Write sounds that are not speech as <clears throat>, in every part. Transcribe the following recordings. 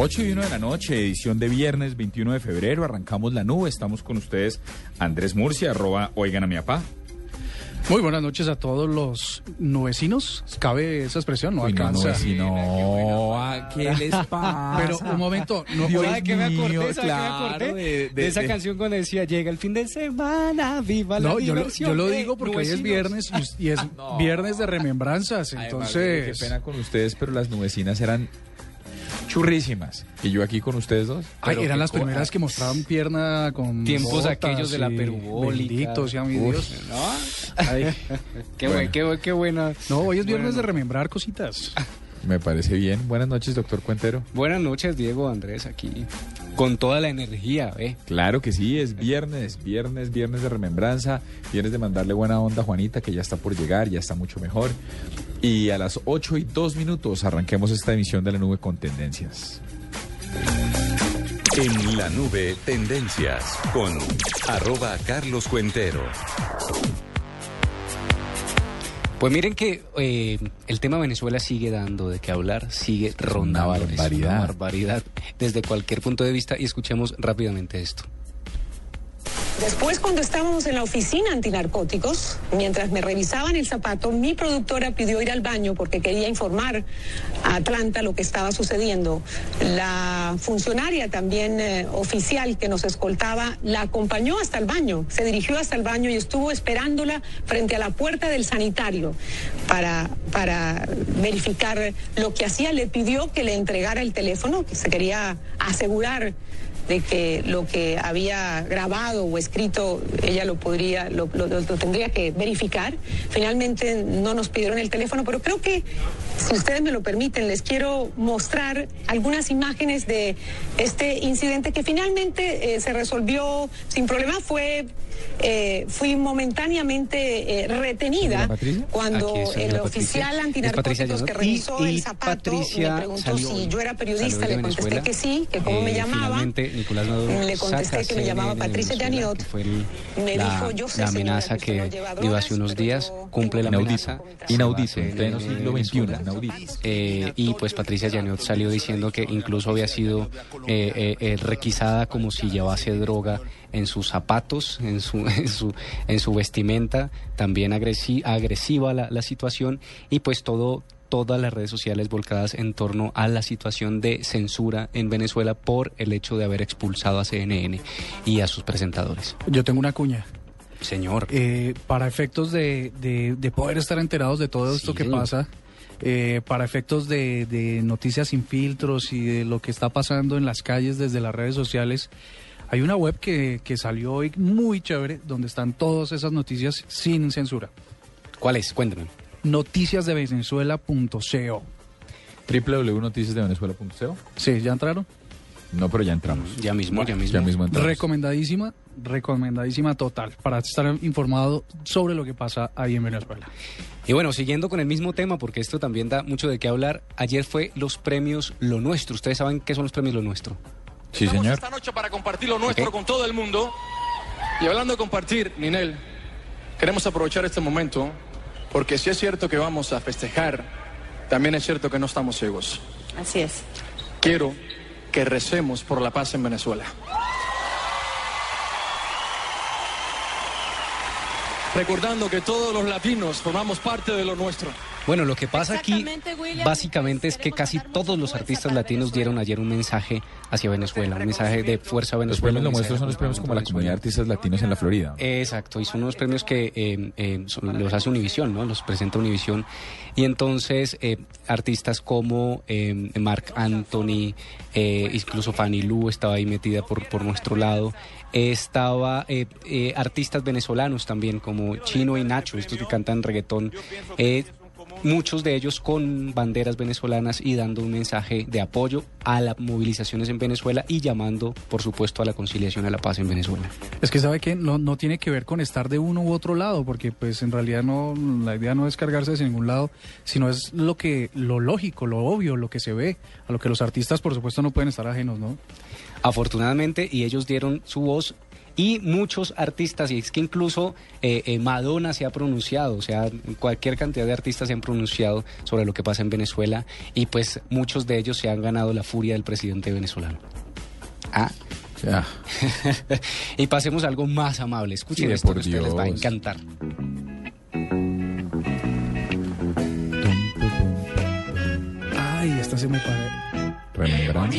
8 y 1 de la noche, edición de viernes 21 de febrero. Arrancamos la nube. Estamos con ustedes, Andrés Murcia, arroba oigan a mi papá. Muy buenas noches a todos los nubecinos. ¿Cabe esa expresión? No Uy, no, alcanza. no, ¿a ¿qué les pasa? <laughs> Pero un momento, no, Dios ¿Sabe qué me acordé? mío, ¿Sabe qué me acordé? de- De, de- esa de- canción cuando decía, llega el fin de semana, viva la no, yo, lo, diversión yo lo digo porque hoy es nubecinos". viernes y, y es <laughs> viernes de remembranzas. Entonces, Margarita, qué pena con ustedes, pero las nubecinas eran churrísimas. Y yo aquí con ustedes dos. ay, eran las primeras que mostraban pierna con Tiempos botas aquellos de la perubólica. Bendito sea mi Uf. Dios. ¿No? Ay, Qué, Bueno. buen- qué, buen- qué buena. no, hoy es viernes Bueno. de remembrar cositas. Me parece bien. Buenas noches, doctor Cuentero. Buenas noches, Diego Andrés, aquí. Con toda la energía, ¿eh? Claro que sí, es viernes, viernes, viernes de remembranza, viernes de mandarle buena onda a Juanita, que ya está por llegar, ya está mucho mejor. Y a las 8 y 2 minutos arranquemos esta emisión de la nube con tendencias. En la nube, tendencias con arroba Carlos Cuentero. Pues miren que eh, el tema Venezuela sigue dando de qué hablar, sigue rondando. una es barbaridad. una barbaridad desde cualquier punto de vista y escuchemos rápidamente esto. Después, cuando estábamos en la oficina antinarcóticos, mientras me revisaban el zapato, mi productora pidió ir al baño porque quería informar a Atlanta lo que estaba sucediendo. La funcionaria también eh, oficial que nos escoltaba la acompañó hasta el baño, se dirigió hasta el baño y estuvo esperándola frente a la puerta del sanitario para, para verificar lo que hacía. Le pidió que le entregara el teléfono, que se quería asegurar de que lo que había grabado o escrito ella lo podría lo, lo- lo tendría que verificar. Finalmente no nos pidieron el teléfono pero creo que si ustedes me lo permiten les quiero mostrar algunas imágenes de este incidente que finalmente eh, se resolvió sin problema. Fue eh, fui momentáneamente eh, retenida cuando el oficial antinarcóticos que revisó Y- y el zapato Patricia me preguntó salió si yo era periodista. le contesté Venezuela. que sí que cómo me Eh, llamaba. Finalmente, Nicolás Maduro le contesté que me llamaba Patricia el- Me la, dijo, yo sé, la señora, amenaza que dio hace unos días, cumple la amenaza. inaudito, en pleno de siglo XXI. Eh, y pues Patricia Yaniot salió diciendo que incluso había sido eh, eh, eh, requisada como si llevase droga en sus zapatos, en su, <laughs> en su, en su vestimenta, también agresi- agresiva la, la situación y pues todo todas las redes sociales volcadas en torno a la situación de censura en Venezuela por el hecho de haber expulsado a CNN y a sus presentadores. Yo tengo una cuña. Señor, Eh, para efectos de, de- de poder estar enterados de todo esto Sí, que señor. pasa, eh, para efectos de, de noticias sin filtros y de lo que está pasando en las calles desde las redes sociales, hay una web que, que salió hoy muy chévere, donde están todas esas noticias sin censura. ¿cuál es? Cuéntame. Noticiasdevenezuela.co. www.noticiasdevenezuela.co. Sí, ¿ya entraron? No, pero ya entramos. Ya mismo, ya mismo. Ya mismo entramos. Recomendadísima, recomendadísima total, para estar informado sobre lo que pasa ahí en Venezuela. Y bueno, siguiendo con el mismo tema, porque esto también da mucho de qué hablar, ayer fue los premios Lo Nuestro. ¿Ustedes saben qué son los premios Lo Nuestro? Sí, Estamos señor. esta noche para compartir lo nuestro con todo el mundo. Y hablando de compartir, Ninel, queremos aprovechar este momento porque si es cierto que vamos a festejar, también es cierto que no estamos ciegos. así es Quiero que recemos por la paz en Venezuela. Recordando que todos los latinos formamos parte de lo nuestro. Bueno, lo que pasa aquí William. básicamente es que casi todos los artistas latinos dieron ayer un mensaje hacia Venezuela, un mensaje de fuerza a Los Venezuela. premios lo mensaje son los premios como la Venezuela. comunidad de artistas latinos en la Florida. Exacto, y son unos premios que eh, eh, son- los hace Univisión, ¿no? Los presenta Univisión. Y entonces eh, artistas como eh, Mark Anthony, eh, incluso Fanny Lu estaba ahí metida por, por nuestro lado. Estaba eh, eh, artistas venezolanos también como Chino y Nacho, estos que cantan reggaetón. Muchos de ellos con banderas venezolanas y dando un mensaje de apoyo a las movilizaciones en Venezuela y llamando, por supuesto, a la conciliación, a la paz en Venezuela. Es que sabe que no, no tiene que ver con estar de uno u otro lado, porque pues en realidad no, la idea no es cargarse de ningún lado, sino es lo que, lo lógico, lo obvio, lo que se ve, a lo que los artistas por supuesto no pueden estar ajenos, ¿no? Afortunadamente, y ellos dieron su voz y muchos artistas, y es que incluso eh, eh, Madonna se ha pronunciado, o sea, cualquier cantidad de artistas se han pronunciado sobre lo que pasa en Venezuela y pues muchos de ellos se han ganado la furia del presidente venezolano. Ah. Ya. <laughs> y pasemos a algo más amable. Escuchen Sí, esto, por que ustedes les va a Dios. encantar. Ay, esta se me parece. Remembranza.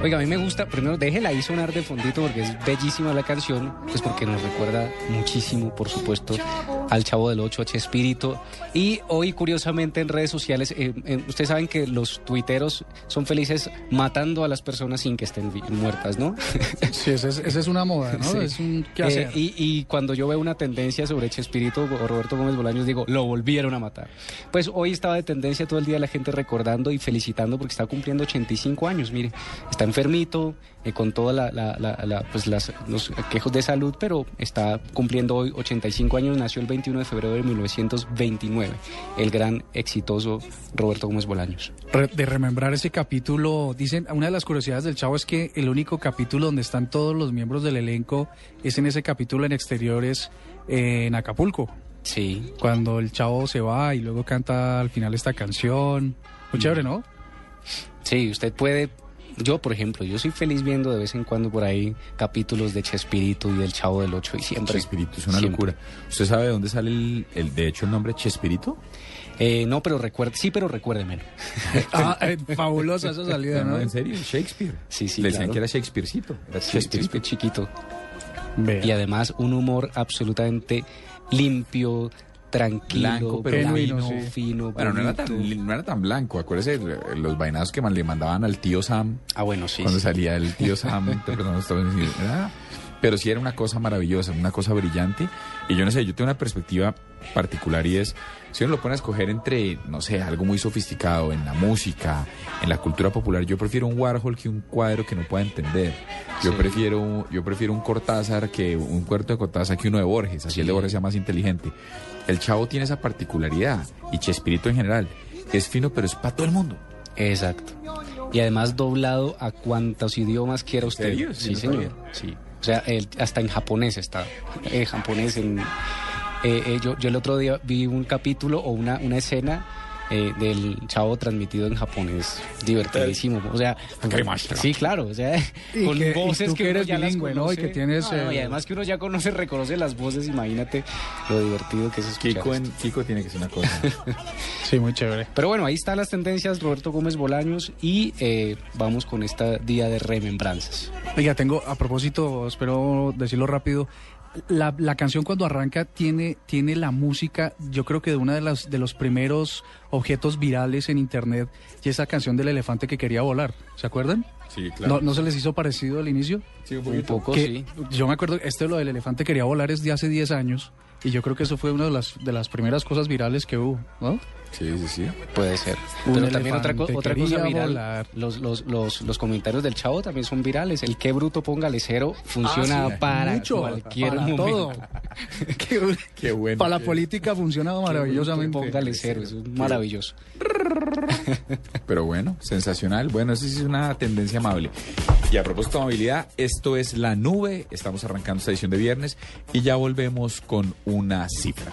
Oiga, a mí me gusta, primero déjela ahí sonar de fondito porque es bellísima la canción, pues porque nos recuerda muchísimo, por supuesto, al Chavo del Ocho, a Chespirito. Y hoy, curiosamente, en redes sociales, eh, eh, ustedes saben que los tuiteros son felices matando a las personas sin que estén muertas, ¿no? <laughs> Sí, esa es, esa es una moda, ¿no? Sí. Es un qué Eh, hacer. y, y cuando yo veo una tendencia sobre Chespirito o Roberto Gómez Bolaños, digo, lo volvieron a matar. Pues hoy estaba de tendencia todo el día la gente recordando y felicitando porque está cumpliendo 85 años, mire, está enfermito, eh, con todos la, la- pues las, los quejos de salud, pero está cumpliendo hoy 85 años, nació el 21 de febrero de 1929, el gran exitoso Roberto Gómez Bolaños. Re- de remembrar ese capítulo, dicen, una de las curiosidades del Chavo es que el único capítulo donde están todos los miembros del elenco es en ese capítulo en exteriores eh, en Acapulco, Sí, cuando el Chavo se va y luego canta al final esta canción. Muy chévere, ¿no? Sí, usted puede. Yo, por ejemplo, yo soy feliz viendo de vez en cuando por ahí capítulos de Chespirito y del Chavo del Ocho y siempre. Chespirito es una siempre. locura. ¿Usted sabe de dónde sale el, el- de hecho el nombre Chespirito? Eh, no, pero recuerde, sí, pero recuérdemelo. <laughs> Ah, eh, fabulosa esa salida, ¿no? ¿En serio? Shakespeare. Sí, sí, Le decían claro. que era Shakespearecito. Era. Chespirito chiquito. Vea. Y además un humor absolutamente limpio, tranquilo, Blanco, pero Genuino, fino, sí. fino, Bueno, no era, tan, no era tan blanco. Acuérdese eh, los vainazos que le mandaban al tío Sam Ah, bueno, sí. cuando sí. salía el tío Sam. <laughs> Era- pero sí era una cosa maravillosa, una cosa brillante. Y yo no sé, yo tengo una perspectiva particular y es, si uno lo pone a escoger entre, no sé, algo muy sofisticado en la música, en la cultura popular, yo prefiero un Warhol que un cuadro que no pueda entender. Yo Sí. prefiero yo prefiero un Cortázar que un cuarto de Cortázar que uno de Borges, así el de Sí. Borges sea más inteligente. El chavo tiene esa particularidad y Chespirito en general es fino, pero es para todo el mundo. Exacto. Y además doblado a cuantos idiomas quiera usted. serio? Sí, Sí, no señor. sabía. Sí. O sea, hasta en japonés está. En japonés, en... eh, eh, yo, yo el otro día vi un capítulo o una, una escena eh, del chavo transmitido en japonés. Divertidísimo. O sea, sí, claro. O sea, Y con que- voces que, eres ya bilingüe, ¿no? Y que tienes, No, no, y además que uno ya conoce, reconoce las voces. Imagínate lo divertido que es escuchar Kiko, en, Kiko tiene que ser una cosa. <laughs> Sí, muy chévere. Pero bueno, ahí están las tendencias, Roberto Gómez Bolaños, y eh, vamos con esta día de remembranzas. Oiga, tengo, a propósito, espero decirlo rápido, la, la canción cuando arranca tiene, tiene la música, yo creo que de una de las de los primeros objetos virales en internet, y esa canción del elefante que quería volar, ¿se acuerdan? Sí, ¿No, ¿No se les hizo parecido al inicio? Sí, un poco, Que sí. Yo me acuerdo, este lo del elefante quería volar es de hace 10 años, y yo creo que eso fue una de las, de las primeras cosas virales que hubo, ¿no? Sí, sí, sí. Puede ser. Un Pero también otra, co- otra cosa viral. Los, los, los, los comentarios del chavo también son virales. El qué bruto póngale cero funciona Ah, sí, para mucho, cualquier para momento. todo. <laughs> Qué- Qué bueno. Para la política ha funcionado maravillosamente. Póngale cero, eso es maravilloso. <laughs> Pero bueno, sensacional. Bueno, eso sí es una tendencia amable. Y a propósito de amabilidad, esto es La Nube. Estamos arrancando esta edición de viernes y ya volvemos con una cifra.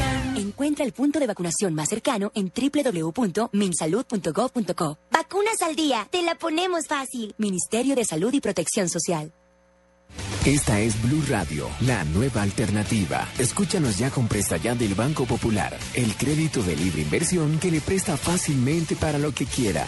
Encuentra el punto de vacunación más cercano en www.minsalud.gov.co. Vacunas al día, te la ponemos fácil. Ministerio de Salud y Protección Social. Esta es Blue Radio, la nueva alternativa. Escúchanos ya con Presta Ya del Banco Popular, el crédito de libre inversión que le presta fácilmente para lo que quiera.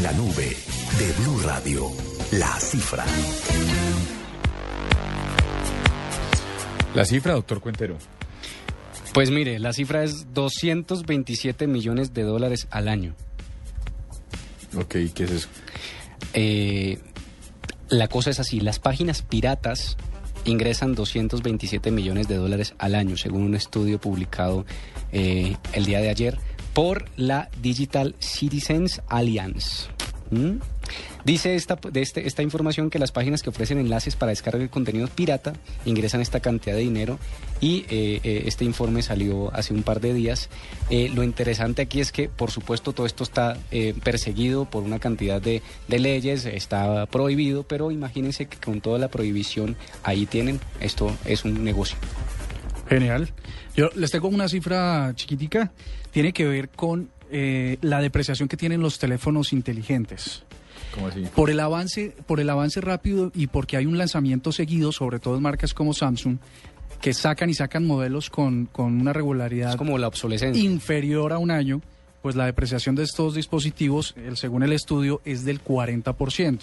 En la nube de Blue Radio, la cifra. La cifra, doctor Cuentero. Pues mire, la cifra es 227 millones de dólares al año. Ok, ¿qué es eso? Eh, la cosa es así, las páginas piratas ingresan 227 millones de dólares al año, según un estudio publicado eh, el día de ayer por la Digital Citizens Alliance. ¿Mm? Dice esta, de este, esta información que las páginas que ofrecen enlaces para descargar el contenido pirata ingresan esta cantidad de dinero y eh, eh, este informe salió hace un par de días. Eh, lo interesante aquí es que, por supuesto, todo esto está eh, perseguido por una cantidad de, de leyes, está prohibido, pero imagínense que con toda la prohibición ahí tienen, esto es un negocio. Genial. Yo les tengo una cifra chiquitica. Tiene que ver con eh, la depreciación que tienen los teléfonos inteligentes. ¿Cómo así? Por el avance, por el avance rápido y porque hay un lanzamiento seguido, sobre todo en marcas como Samsung, que sacan y sacan modelos con, con una regularidad Es como la obsolescencia. inferior a un año, pues la depreciación de estos dispositivos, el- según el estudio, es del 40%.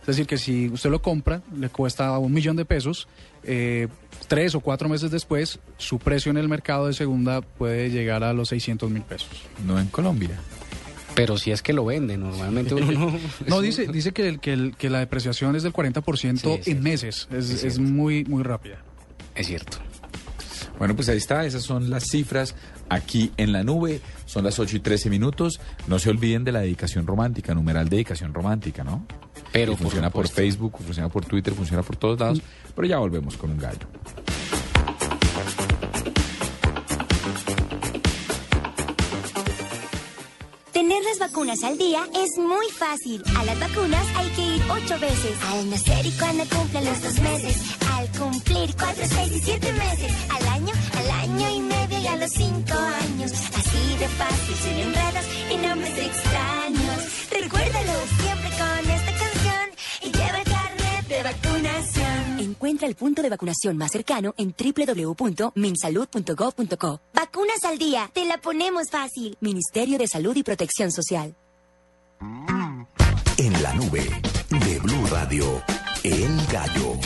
Es decir, que si usted lo compra, le cuesta un millón de pesos, eh, tres o cuatro meses después, su precio en el mercado de segunda puede llegar a los 600 mil pesos. No en Colombia. Pero si es que lo venden, normalmente uno no... <laughs> No, dice, dice que, el- que, el- que la depreciación es del 40% Sí, es en meses. Es, Es muy, muy rápida. Es cierto. Bueno, pues ahí está, esas son las cifras aquí en la nube. Son las 8 y 13 minutos. No se olviden de la dedicación romántica, numeral dedicación romántica, ¿no? Pero Y funciona por. Facebook, funciona por Twitter, funciona por todos lados. Pero ya volvemos con un gallo. Tener las vacunas al día es muy fácil. A las vacunas hay que ir ocho veces. Al nacer y cuando cumplen los dos meses. Al cumplir cuatro, seis y siete meses. Al año, al año y medio y a los cinco años. Así de fácil, sin enredos y nombres extraños. Recuérdalo siempre con esta canción y lleva el carnet de vacunación. Encuentra el punto de vacunación más cercano en www.minsalud.gov.co. Vacunas al día, te la ponemos fácil. Ministerio de Salud y Protección Social. En la nube de Blue Radio, El Gallo.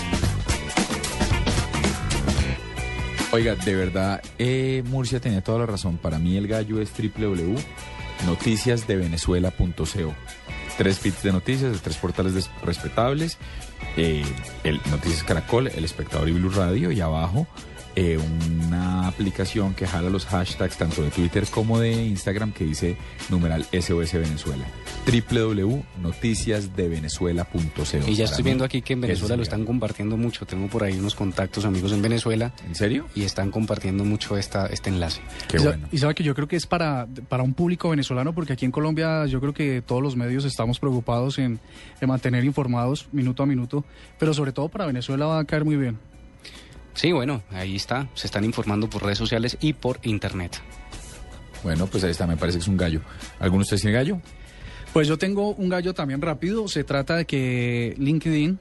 Oiga, de verdad, eh, Murcia tenía toda la razón. Para mí el gallo es www.noticiasdevenezuela.co. Tres feeds de noticias de tres portales respetables. eh, el Noticias Caracol, El Espectador y Blue Radio. Y abajo eh, una aplicación que jala los hashtags tanto de Twitter como de Instagram que dice numeral SOS Venezuela. www.noticiasdevenezuela.co. Y ya estoy viendo aquí que en Venezuela es lo están compartiendo mucho. Tengo por ahí unos contactos, amigos en Venezuela. ¿En serio? Y están compartiendo mucho esta, este enlace. Qué y, bueno. y sabe que yo creo que es para, para un público venezolano, porque aquí en Colombia yo creo que todos los medios estamos preocupados en, en mantener informados minuto a minuto, pero sobre todo para Venezuela va a caer muy bien. Sí, bueno, ahí está. Se están informando por redes sociales y por internet. Bueno, pues ahí está, me parece que es un gallo. ¿Alguno de ustedes tiene gallo? Pues yo tengo un gallo también rápido. Se trata de que LinkedIn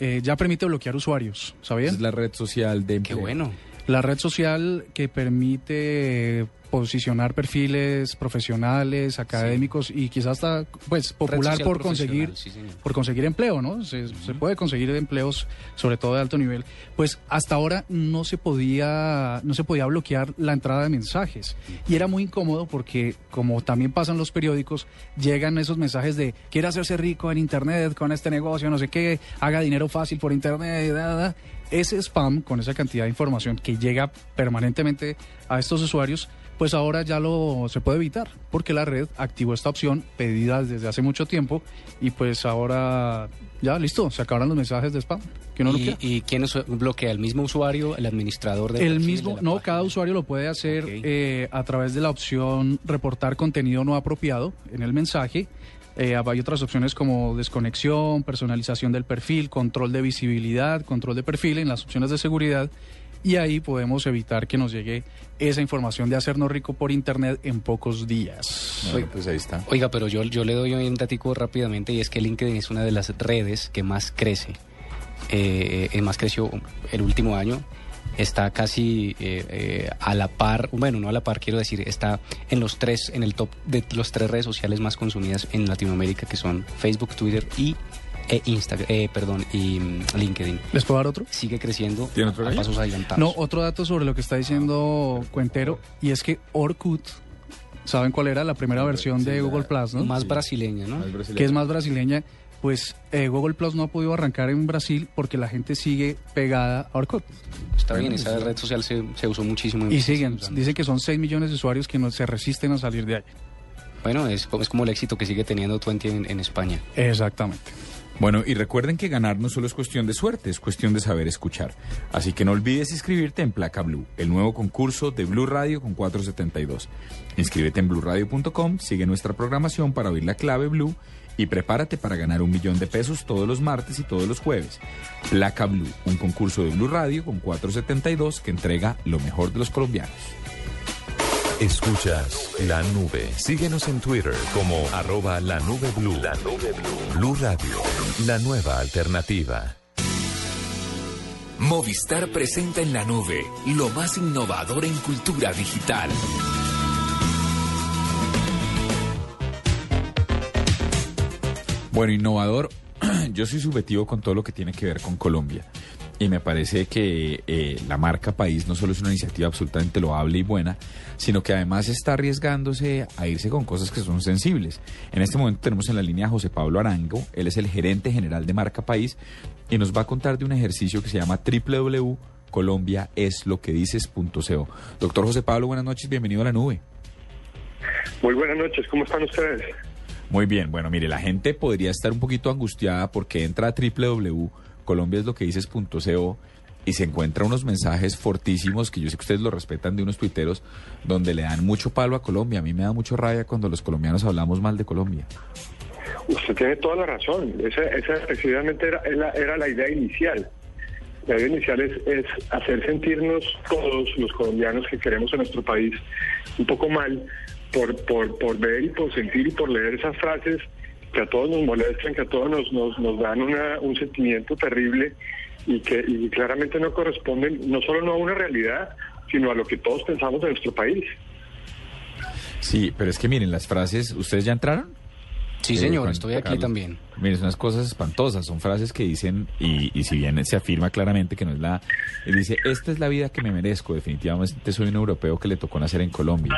eh, ya permite bloquear usuarios, ¿sabían? Es la red social de Qué bueno. La red social que permite eh, posicionar perfiles profesionales, académicos y quizás hasta pues popular por conseguir sí, por conseguir empleo, ¿no? Se, se puede conseguir empleos sobre todo de alto nivel. Pues hasta ahora no se podía no se podía bloquear la entrada de mensajes y era muy incómodo porque como también pasan los periódicos, llegan esos mensajes de quiere hacerse rico en internet con este negocio, no sé qué, haga dinero fácil por internet, da. ese spam con esa cantidad de información que llega permanentemente a estos usuarios pues ahora ya lo se puede evitar, porque la red activó esta opción pedida desde hace mucho tiempo y pues ahora ya listo, se acabaron los mensajes de spam que uno no ¿Y. ¿Y quién bloquea? ¿El mismo usuario, el administrador del El mismo, de la no, página? cada usuario lo puede hacer eh, a través de la opción reportar contenido no apropiado en el mensaje. Eh, hay otras opciones como desconexión, personalización del perfil, control de visibilidad, control de perfil en las opciones de seguridad. Y ahí podemos evitar que nos llegue esa información de hacernos rico por internet en pocos días. Bueno, pues ahí está. Oiga, pero yo, yo le doy un datico rápidamente y es que LinkedIn es una de las redes que más crece. Eh, eh, más creció el último año. Está casi eh, eh, a la par, bueno, no a la par, quiero decir, está en los tres, en el top de las tres redes sociales más consumidas en Latinoamérica, que son Facebook, Twitter y e Instagram, eh, perdón, y mm, LinkedIn. ¿Les puedo dar otro? Sigue creciendo ¿Tiene otro a pasos adelantados. No, otro dato sobre lo que está diciendo Cuentero, y es que Orkut, ¿saben cuál era la primera versión sí, de la- Google Plus, no? Más brasileña, ¿no? Que es más brasileña, pues eh, Google Plus no ha podido arrancar en Brasil porque la gente sigue pegada a Orkut. Está bien, esa red social se, se usó muchísimo. en- Y siguen, dicen que son 6 millones de usuarios que no se resisten a salir de ahí. Bueno, es, como- es como el éxito que sigue teniendo Twenty en, en España. Exactamente. Bueno, y recuerden que ganar no solo es cuestión de suerte, es cuestión de saber escuchar. Así que no olvides inscribirte en Placa Blue, el nuevo concurso de Blue Radio con 472. Inscríbete en bluradio.com, sigue nuestra programación para oír la clave Blue y prepárate para ganar un millón de pesos todos los martes y todos los jueves. Placa Blue, un concurso de Blue Radio con 472 que entrega lo mejor de los colombianos. Escuchas la nube. Síguenos en Twitter como arroba la nube blue. La nube blue. Blue Radio, la nueva alternativa. Movistar presenta en la nube lo más innovador en cultura digital. Bueno, innovador, <clears throat> yo soy subjetivo con todo lo que tiene que ver con Colombia. Y me parece que eh, la marca País no solo es una iniciativa absolutamente loable y buena, sino que además está arriesgándose a irse con cosas que son sensibles. En este momento tenemos en la línea a José Pablo Arango, él es el gerente general de Marca País y nos va a contar de un ejercicio que se llama www.colombiaesloquedices.co. Doctor José Pablo, buenas noches, bienvenido a la nube. Muy buenas noches, ¿cómo están ustedes? Muy bien, bueno, mire, la gente podría estar un poquito angustiada porque entra a www.colombiaesloquedices.co y se encuentra unos mensajes fortísimos que yo sé que ustedes lo respetan de unos tuiteros donde le dan mucho palo a Colombia. A mí me da mucho rabia cuando los colombianos hablamos mal de Colombia. Usted tiene toda la razón. Esa, esa precisamente era, era, era la idea inicial. La idea inicial es, es hacer sentirnos todos los colombianos que queremos a nuestro país un poco mal por, por, por ver y por sentir y por leer esas frases que a todos nos molestan, que a todos nos, nos, nos dan una, un sentimiento terrible y que y claramente no corresponden no solo no a una realidad, sino a lo que todos pensamos de nuestro país. Sí, pero es que miren, las frases, ¿ustedes ya entraron? Sí, Eh, señor, estoy aquí Carlos. también. Miren, son unas cosas espantosas, son frases que dicen, y, y si bien se afirma claramente que no es la... Dice, esta es la vida que me merezco, definitivamente soy un europeo que le tocó nacer en Colombia.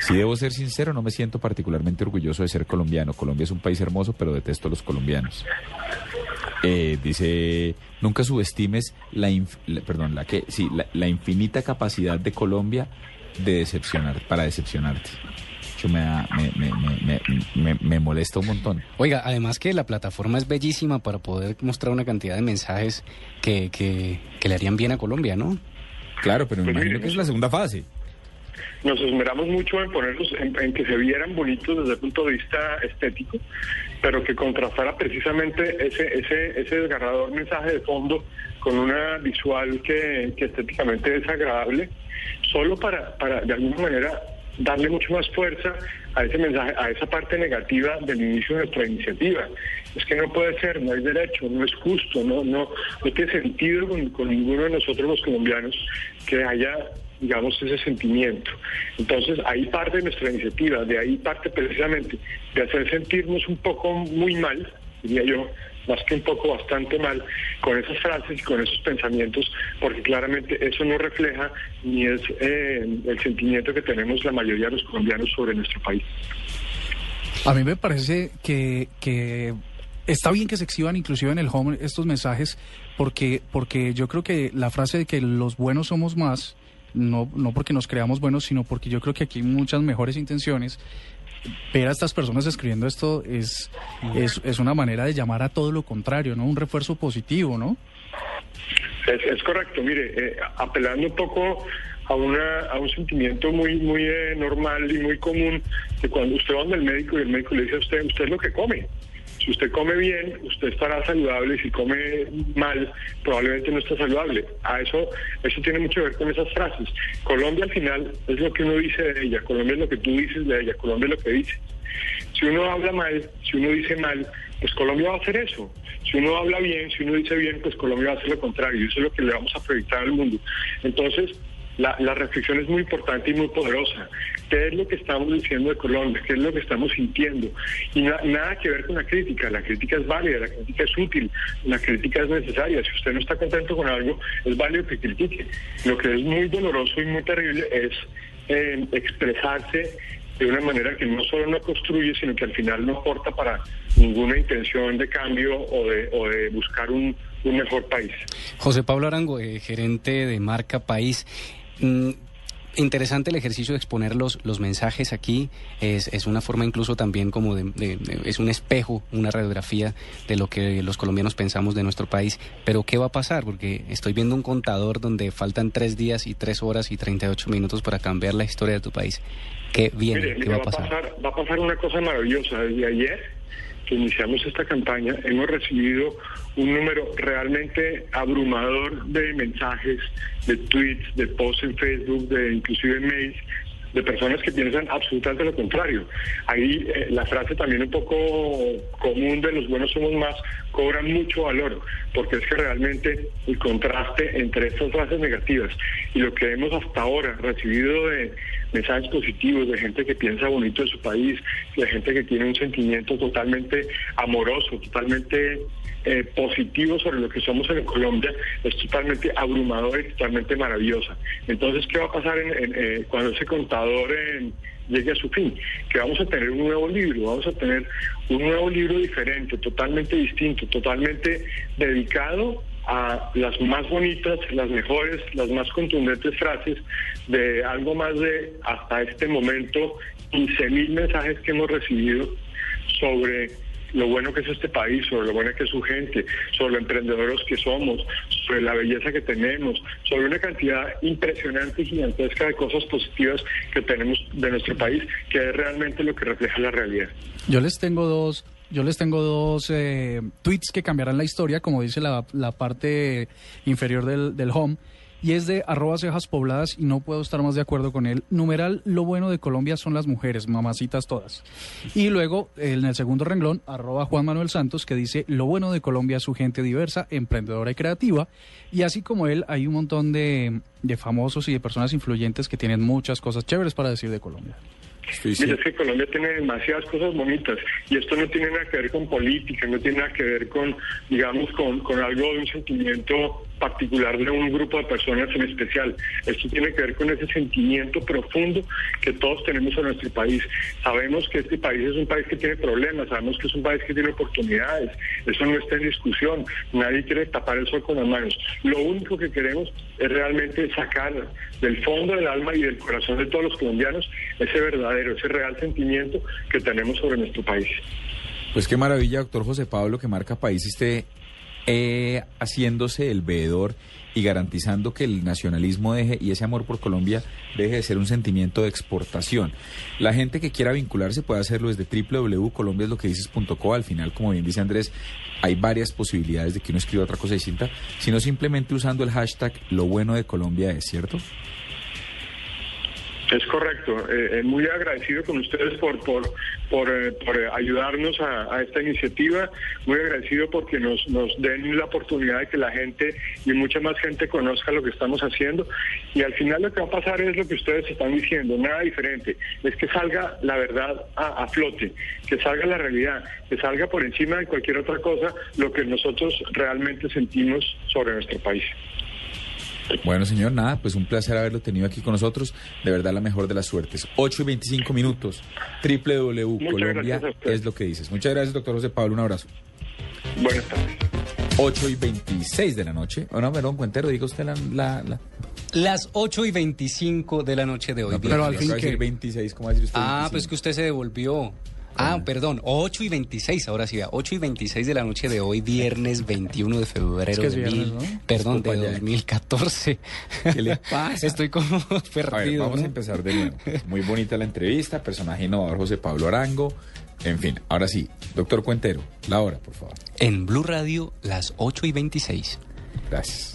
Si debo ser sincero, no me siento particularmente orgulloso de ser colombiano. Colombia es un país hermoso, pero detesto a los colombianos. Eh, dice, nunca subestimes la, inf- la- perdón, la que, sí, la, la infinita capacidad de Colombia de decepcionar, para decepcionarte. Yo me, da- me, me, me, me- me- me molesta un montón. Oiga, además que la plataforma es bellísima para poder mostrar una cantidad de mensajes que, que, que le harían bien a Colombia, ¿no? Claro, pero me Pues imagino mire, que es la segunda fase. Nos esmeramos mucho en ponerlos, en, en que se vieran bonitos desde el punto de vista estético, pero que contrastara precisamente ese, ese, ese desgarrador mensaje de fondo con una visual que, que estéticamente es agradable, solo para, para de alguna manera darle mucho más fuerza a ese mensaje, a esa parte negativa del inicio de nuestra iniciativa. Es que no puede ser, no hay derecho, no es justo, no, no, no tiene sentido con, con ninguno de nosotros los colombianos que haya digamos, ese sentimiento. Entonces, ahí parte nuestra iniciativa, de ahí parte precisamente de hacer sentirnos un poco muy mal, diría yo, más que un poco bastante mal, con esas frases y con esos pensamientos, porque claramente eso no refleja ni es eh, el sentimiento que tenemos la mayoría de los colombianos sobre nuestro país. A mí me parece que, que está bien que se exhiban inclusive en el home estos mensajes porque, porque yo creo que la frase de que los buenos somos más no, no porque nos creamos buenos, sino porque yo creo que aquí hay muchas mejores intenciones. Ver a estas personas escribiendo esto es, es, es una manera de llamar a todo lo contrario, ¿no? Un refuerzo positivo, ¿no? Es, es correcto, mire, eh, apelando un poco a, una, a un sentimiento muy muy eh, normal y muy común, que cuando usted va al médico y el médico le dice a usted, usted es lo que come. Si usted come bien, usted estará saludable. Si come mal, probablemente no está saludable. A eso, eso tiene mucho que ver con esas frases. Colombia al final es lo que uno dice de ella. Colombia es lo que tú dices de ella. Colombia es lo que dice. Si uno habla mal, si uno dice mal, pues Colombia va a hacer eso. Si uno habla bien, si uno dice bien, pues Colombia va a hacer lo contrario. Eso es lo que le vamos a proyectar al mundo. Entonces, la, reflexión es muy importante y muy poderosa. ¿Qué es lo que estamos diciendo de Colombia? ¿Qué es lo que estamos sintiendo? Y nada que ver con la crítica. La crítica es válida, la crítica es útil, la crítica es necesaria. Si usted no está contento con algo, es válido que critique. Lo que es muy doloroso y muy terrible es eh, expresarse de una manera que no solo no construye, sino que al final no aporta para ninguna intención de cambio o de, o de buscar un, un mejor país. José Pablo Arango, eh, gerente de Marca País. Mm, interesante el ejercicio de exponer los, los mensajes aquí. Es, es una forma incluso también como de, es un espejo, una radiografía de lo que los colombianos pensamos de nuestro país. Pero ¿qué va a pasar? Porque estoy viendo un contador donde faltan tres días y tres horas y 38 minutos para cambiar la historia de tu país. ¿Qué viene? ¿Qué va a pasar? Va a pasar una cosa maravillosa. Desde ayer que iniciamos esta campaña, hemos recibido un número realmente abrumador de mensajes, de tweets, de posts en Facebook, de inclusive mails de personas que piensan absolutamente lo contrario. Ahí eh, la frase también un poco común de los buenos somos más cobra mucho valor, porque es que realmente el contraste entre estas frases negativas y lo que hemos hasta ahora recibido de mensajes positivos, de gente que piensa bonito de su país, de gente que tiene un sentimiento totalmente amoroso, totalmente eh, positivo sobre lo que somos en Colombia, es totalmente abrumador y totalmente maravillosa. Entonces, ¿qué va a pasar en, eh, cuando ese contador llegue a su fin? Que vamos a tener un nuevo libro, vamos a tener un nuevo libro diferente, totalmente distinto, totalmente dedicado a las más bonitas, las mejores, las más contundentes frases de algo más de hasta este momento 15 mil mensajes que hemos recibido sobre lo bueno que es este país, sobre lo bueno que es su gente, sobre lo emprendedores que somos, sobre la belleza que tenemos, sobre una cantidad impresionante y gigantesca de cosas positivas que tenemos de nuestro país, que es realmente lo que refleja la realidad. Yo les tengo dos yo les tengo dos eh, tweets que cambiarán la historia, como dice la, parte inferior del, del home y es de arroba cejas pobladas y no puedo estar más de acuerdo con él. Numeral, lo bueno de Colombia son las mujeres, mamacitas todas. Y luego, en el segundo renglón, arroba Juan Manuel Santos, que dice, lo bueno de Colombia es su gente diversa, emprendedora y creativa. Y así como él, hay un montón de, de famosos y de personas influyentes que tienen muchas cosas chéveres para decir de Colombia. Mira, es que Colombia tiene demasiadas cosas bonitas y esto no tiene nada que ver con política, no tiene nada que ver con, digamos, con, con algo de un sentimiento particular de un grupo de personas en especial. Esto tiene que ver con ese sentimiento profundo que todos tenemos en nuestro país. Sabemos que este país es un país que tiene problemas, sabemos que es un país que tiene oportunidades. Eso no está en discusión. Nadie quiere tapar el sol con las manos. Lo único que queremos es realmente sacar del fondo del alma y del corazón de todos los colombianos ese verdadero, ese real sentimiento que tenemos sobre nuestro país. Pues qué maravilla, doctor José Pablo, que marca país esté eh, haciéndose el veedor y garantizando que el nacionalismo deje y ese amor por Colombia deje de ser un sentimiento de exportación. La gente que quiera vincularse puede hacerlo desde www.colombiasloquedices.co. Al final, como bien dice Andrés, hay varias posibilidades de que uno escriba otra cosa distinta, sino simplemente usando el hashtag lo bueno de Colombia es, ¿cierto? Es correcto. Eh, eh, muy agradecido con ustedes por por por, eh, ayudarnos a, esta iniciativa. Muy agradecido porque nos nos den la oportunidad de que la gente y mucha más gente conozca lo que estamos haciendo. Y al final lo que va a pasar es lo que ustedes están diciendo, nada diferente. Es que salga la verdad a, a flote, que salga la realidad, que salga por encima de cualquier otra cosa lo que nosotros realmente sentimos sobre nuestro país. Bueno, señor, nada, pues un placer haberlo tenido aquí con nosotros. De verdad, la mejor de las suertes. 8 y 25 minutos. www. Colombia es lo que dices. Muchas gracias, doctor José Pablo. Un abrazo. Buenas tardes. 8 y 26 de la noche. Bueno, perdón, cuentero, diga usted la... la, la... Las 8 y 25 de la noche de hoy. No, pero al viernes. fin que- 26, ¿cómo va a decir usted? Ah, 25? pues que usted se devolvió. Ah, perdón, 8 y 26, ahora sí, vea, 8 y 26 de la noche de hoy, viernes 21 de febrero Es que es de viernes, mil- ¿no? perdón, de Disculpa, ya. 2014. ¿Qué le pasa? <laughs> Estoy como <laughs> A ver, perdido. vamos ¿no? a empezar de nuevo. Muy bonita la entrevista, personaje innovador José Pablo Arango. En fin, ahora sí, doctor Cuentero, la hora, por favor. En Blue Radio, las 8 y 26. Gracias.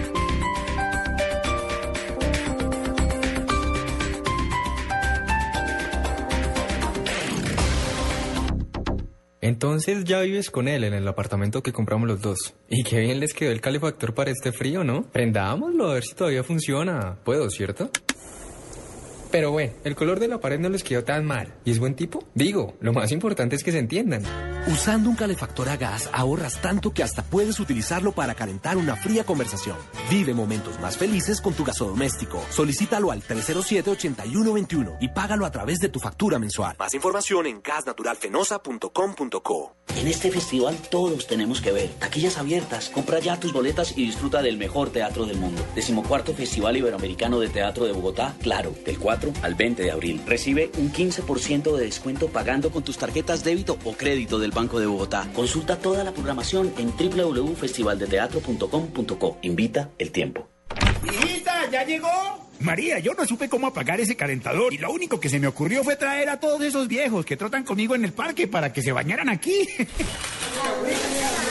Entonces ya vives con él en el apartamento que compramos los dos. Y qué bien les quedó el calefactor para este frío, ¿no? Prendámoslo a ver si todavía funciona. Puedo, ¿cierto? Pero bueno, el color de la pared no les quedó tan mal. ¿Y es buen tipo? Digo, lo más importante es que se entiendan. Usando un calefactor a gas ahorras tanto que hasta puedes utilizarlo para calentar una fría conversación. Vive momentos más felices con tu gasodoméstico. Solicítalo al 307-8121 y págalo a través de tu factura mensual. Más información en gasnaturalfenosa.com.co. En este festival todos tenemos que ver. Taquillas abiertas. Compra ya tus boletas y disfruta del mejor teatro del mundo. Decimocuarto Festival Iberoamericano de Teatro de Bogotá, claro, del 4 al 20 de abril. Recibe un 15% de descuento pagando con tus tarjetas débito o crédito del Banco de Bogotá. Consulta toda la programación en www.festivaldeteatro.com.co. Invita el tiempo. ¡Hijita, ya llegó! María, yo no supe cómo apagar ese calentador y lo único que se me ocurrió fue traer a todos esos viejos que trotan conmigo en el parque para que se bañaran aquí. <laughs>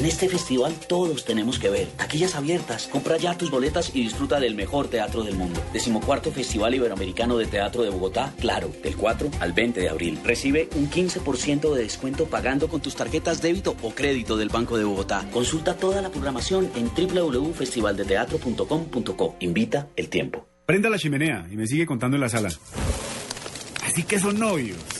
En este festival todos tenemos que ver. Taquillas abiertas. Compra ya tus boletas y disfruta del mejor teatro del mundo. Decimocuarto Festival Iberoamericano de Teatro de Bogotá, claro, del 4 al 20 de abril. Recibe un 15% de descuento pagando con tus tarjetas débito o crédito del Banco de Bogotá. Consulta toda la programación en www.festivaldeteatro.com.co. Invita el tiempo. Prenda la chimenea y me sigue contando en la sala. Así que son novios.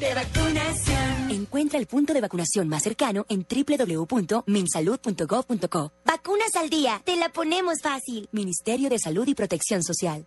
de vacunación. Encuentra el punto de vacunación más cercano en www.minsalud.gov.co. Vacunas al día, te la ponemos fácil. Ministerio de Salud y Protección Social.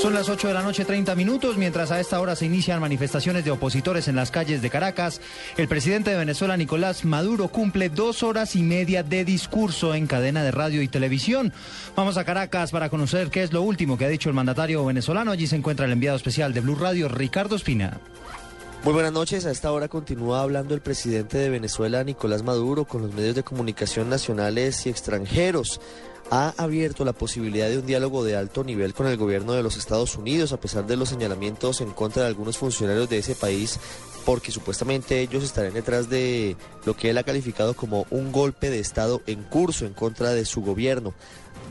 Son las 8 de la noche, 30 minutos, mientras a esta hora se inician manifestaciones de opositores en las calles de Caracas. El presidente de Venezuela, Nicolás Maduro, cumple dos horas y media de discurso en cadena de radio y televisión. Vamos a Caracas para conocer qué es lo último que ha dicho el mandatario venezolano. Allí se encuentra el enviado especial de Blue Radio, Ricardo Espina. Muy buenas noches. A esta hora continúa hablando el presidente de Venezuela, Nicolás Maduro, con los medios de comunicación nacionales y extranjeros. Ha abierto la posibilidad de un diálogo de alto nivel con el gobierno de los Estados Unidos, a pesar de los señalamientos en contra de algunos funcionarios de ese país, porque supuestamente ellos estarán detrás de lo que él ha calificado como un golpe de Estado en curso en contra de su gobierno.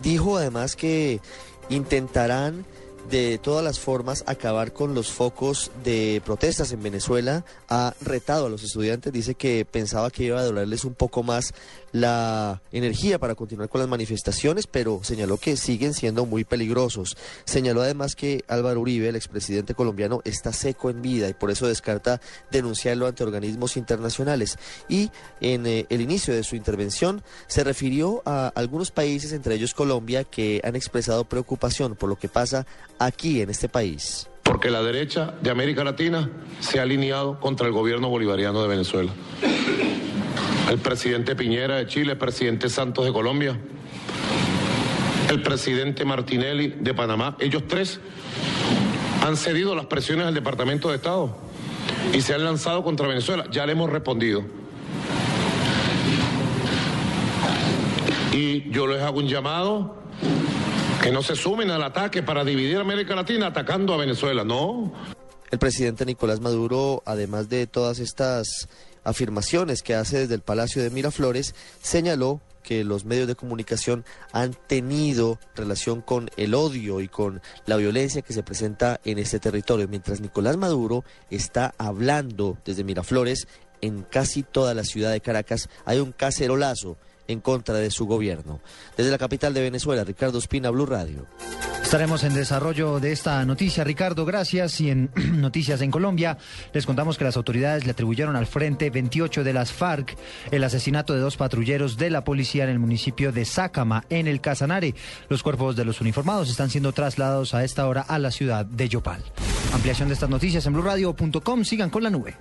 Dijo además que intentarán de todas las formas acabar con los focos de protestas en Venezuela. Ha retado a los estudiantes, dice que pensaba que iba a dolerles un poco más la energía para continuar con las manifestaciones, pero señaló que siguen siendo muy peligrosos. Señaló además que Álvaro Uribe, el expresidente colombiano, está seco en vida y por eso descarta denunciarlo ante organismos internacionales. Y en eh, el inicio de su intervención se refirió a algunos países, entre ellos Colombia, que han expresado preocupación por lo que pasa aquí en este país. Porque la derecha de América Latina se ha alineado contra el gobierno bolivariano de Venezuela el presidente Piñera de Chile, el presidente Santos de Colombia, el presidente Martinelli de Panamá. Ellos tres han cedido las presiones del Departamento de Estado y se han lanzado contra Venezuela. Ya le hemos respondido. Y yo les hago un llamado que no se sumen al ataque para dividir América Latina atacando a Venezuela. No. El presidente Nicolás Maduro, además de todas estas afirmaciones que hace desde el Palacio de Miraflores, señaló que los medios de comunicación han tenido relación con el odio y con la violencia que se presenta en este territorio, mientras Nicolás Maduro está hablando desde Miraflores en casi toda la ciudad de Caracas. Hay un cacerolazo en contra de su gobierno. Desde la capital de Venezuela, Ricardo Espina, Blue Radio. Estaremos en desarrollo de esta noticia, Ricardo, gracias. Y en <clears throat> Noticias en Colombia, les contamos que las autoridades le atribuyeron al Frente 28 de las FARC el asesinato de dos patrulleros de la policía en el municipio de Sácama, en el Casanare. Los cuerpos de los uniformados están siendo trasladados a esta hora a la ciudad de Yopal. Ampliación de estas noticias en blurradio.com. Sigan con la nube.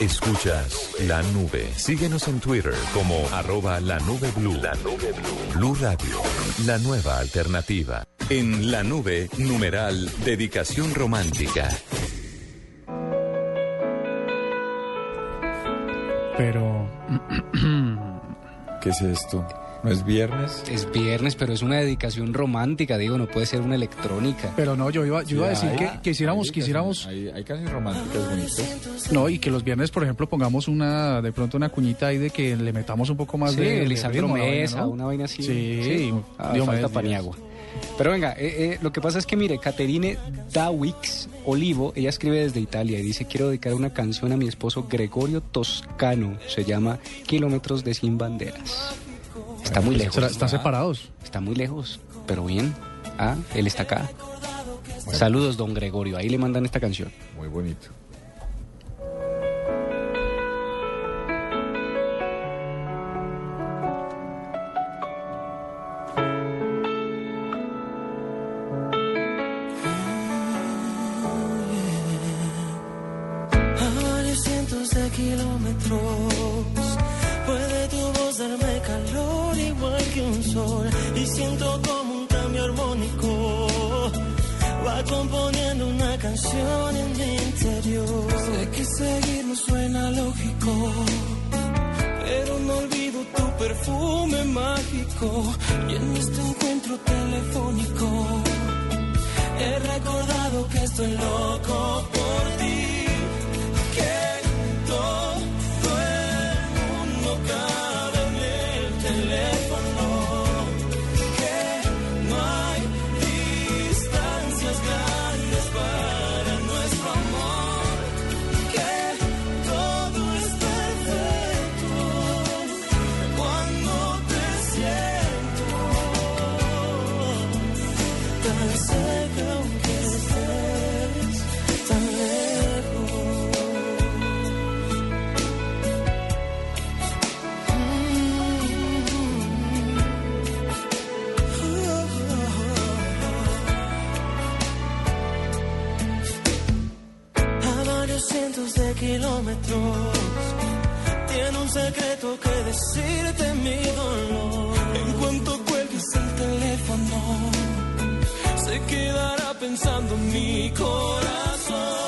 Escuchas la nube. Síguenos en Twitter como arroba la nube blue. La nube blue. Blue Radio, la nueva alternativa. En la nube, numeral, dedicación romántica. Pero... ¿Qué es esto? ¿No es viernes? Es viernes, pero es una dedicación romántica, digo, no puede ser una electrónica. Pero no, yo iba, yo iba a decir hay- que quisiéramos, hay quisiéramos... Hay, hay canciones románticas bonitas. No, y que los viernes, por ejemplo, pongamos una, de pronto una cuñita ahí de que le metamos un poco más Sí, de, de Lisandro ritmo vaina, Mesa, ¿no? una vaina así. Sí, Ah, Diomedes falta. Paniagua. Pero venga, eh, eh, lo que pasa es que mire, Caterine Dawix Olivo, ella escribe desde Italia y dice, quiero dedicar una canción a mi esposo Gregorio Toscano, se llama Kilómetros de Sin Banderas. Está muy lejos. ¿Será- ¿Están separados? Está muy lejos, pero bien. Ah, él está acá. Saludos, don Gregorio. Ahí le mandan esta canción. Muy bonito. A varios cientos de kilómetros y siento como un cambio armónico va componiendo una canción en mi interior. Sé que seguir no suena lógico, pero no olvido tu perfume mágico y en este encuentro telefónico he recordado que estoy loco por ti. Kilómetros tiene un secreto que decirte mi dolor. En cuanto cuelgues el teléfono, se quedará pensando en mi corazón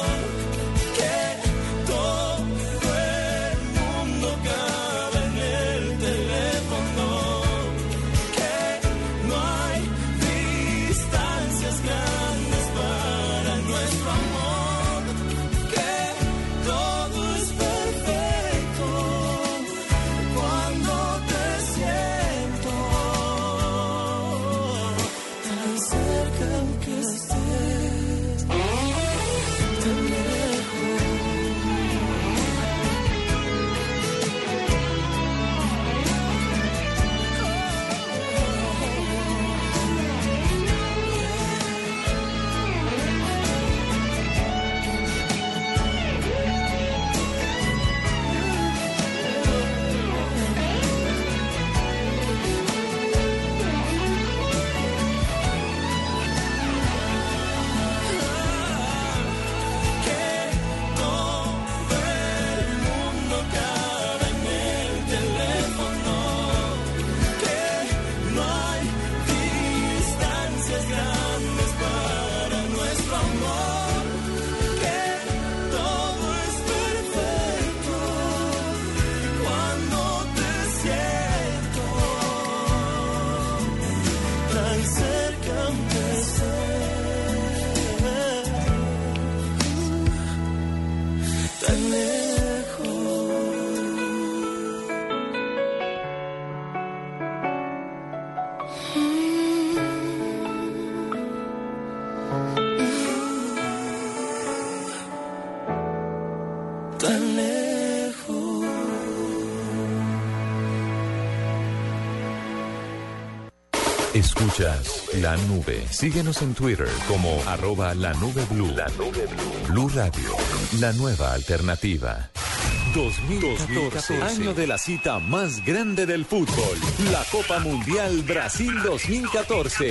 Escuchas la nube. Síguenos en Twitter como arroba la nube blue. La nube blue. Blue Radio, la nueva alternativa. 2014, año de la cita más grande del fútbol. La Copa Mundial Brasil 2014.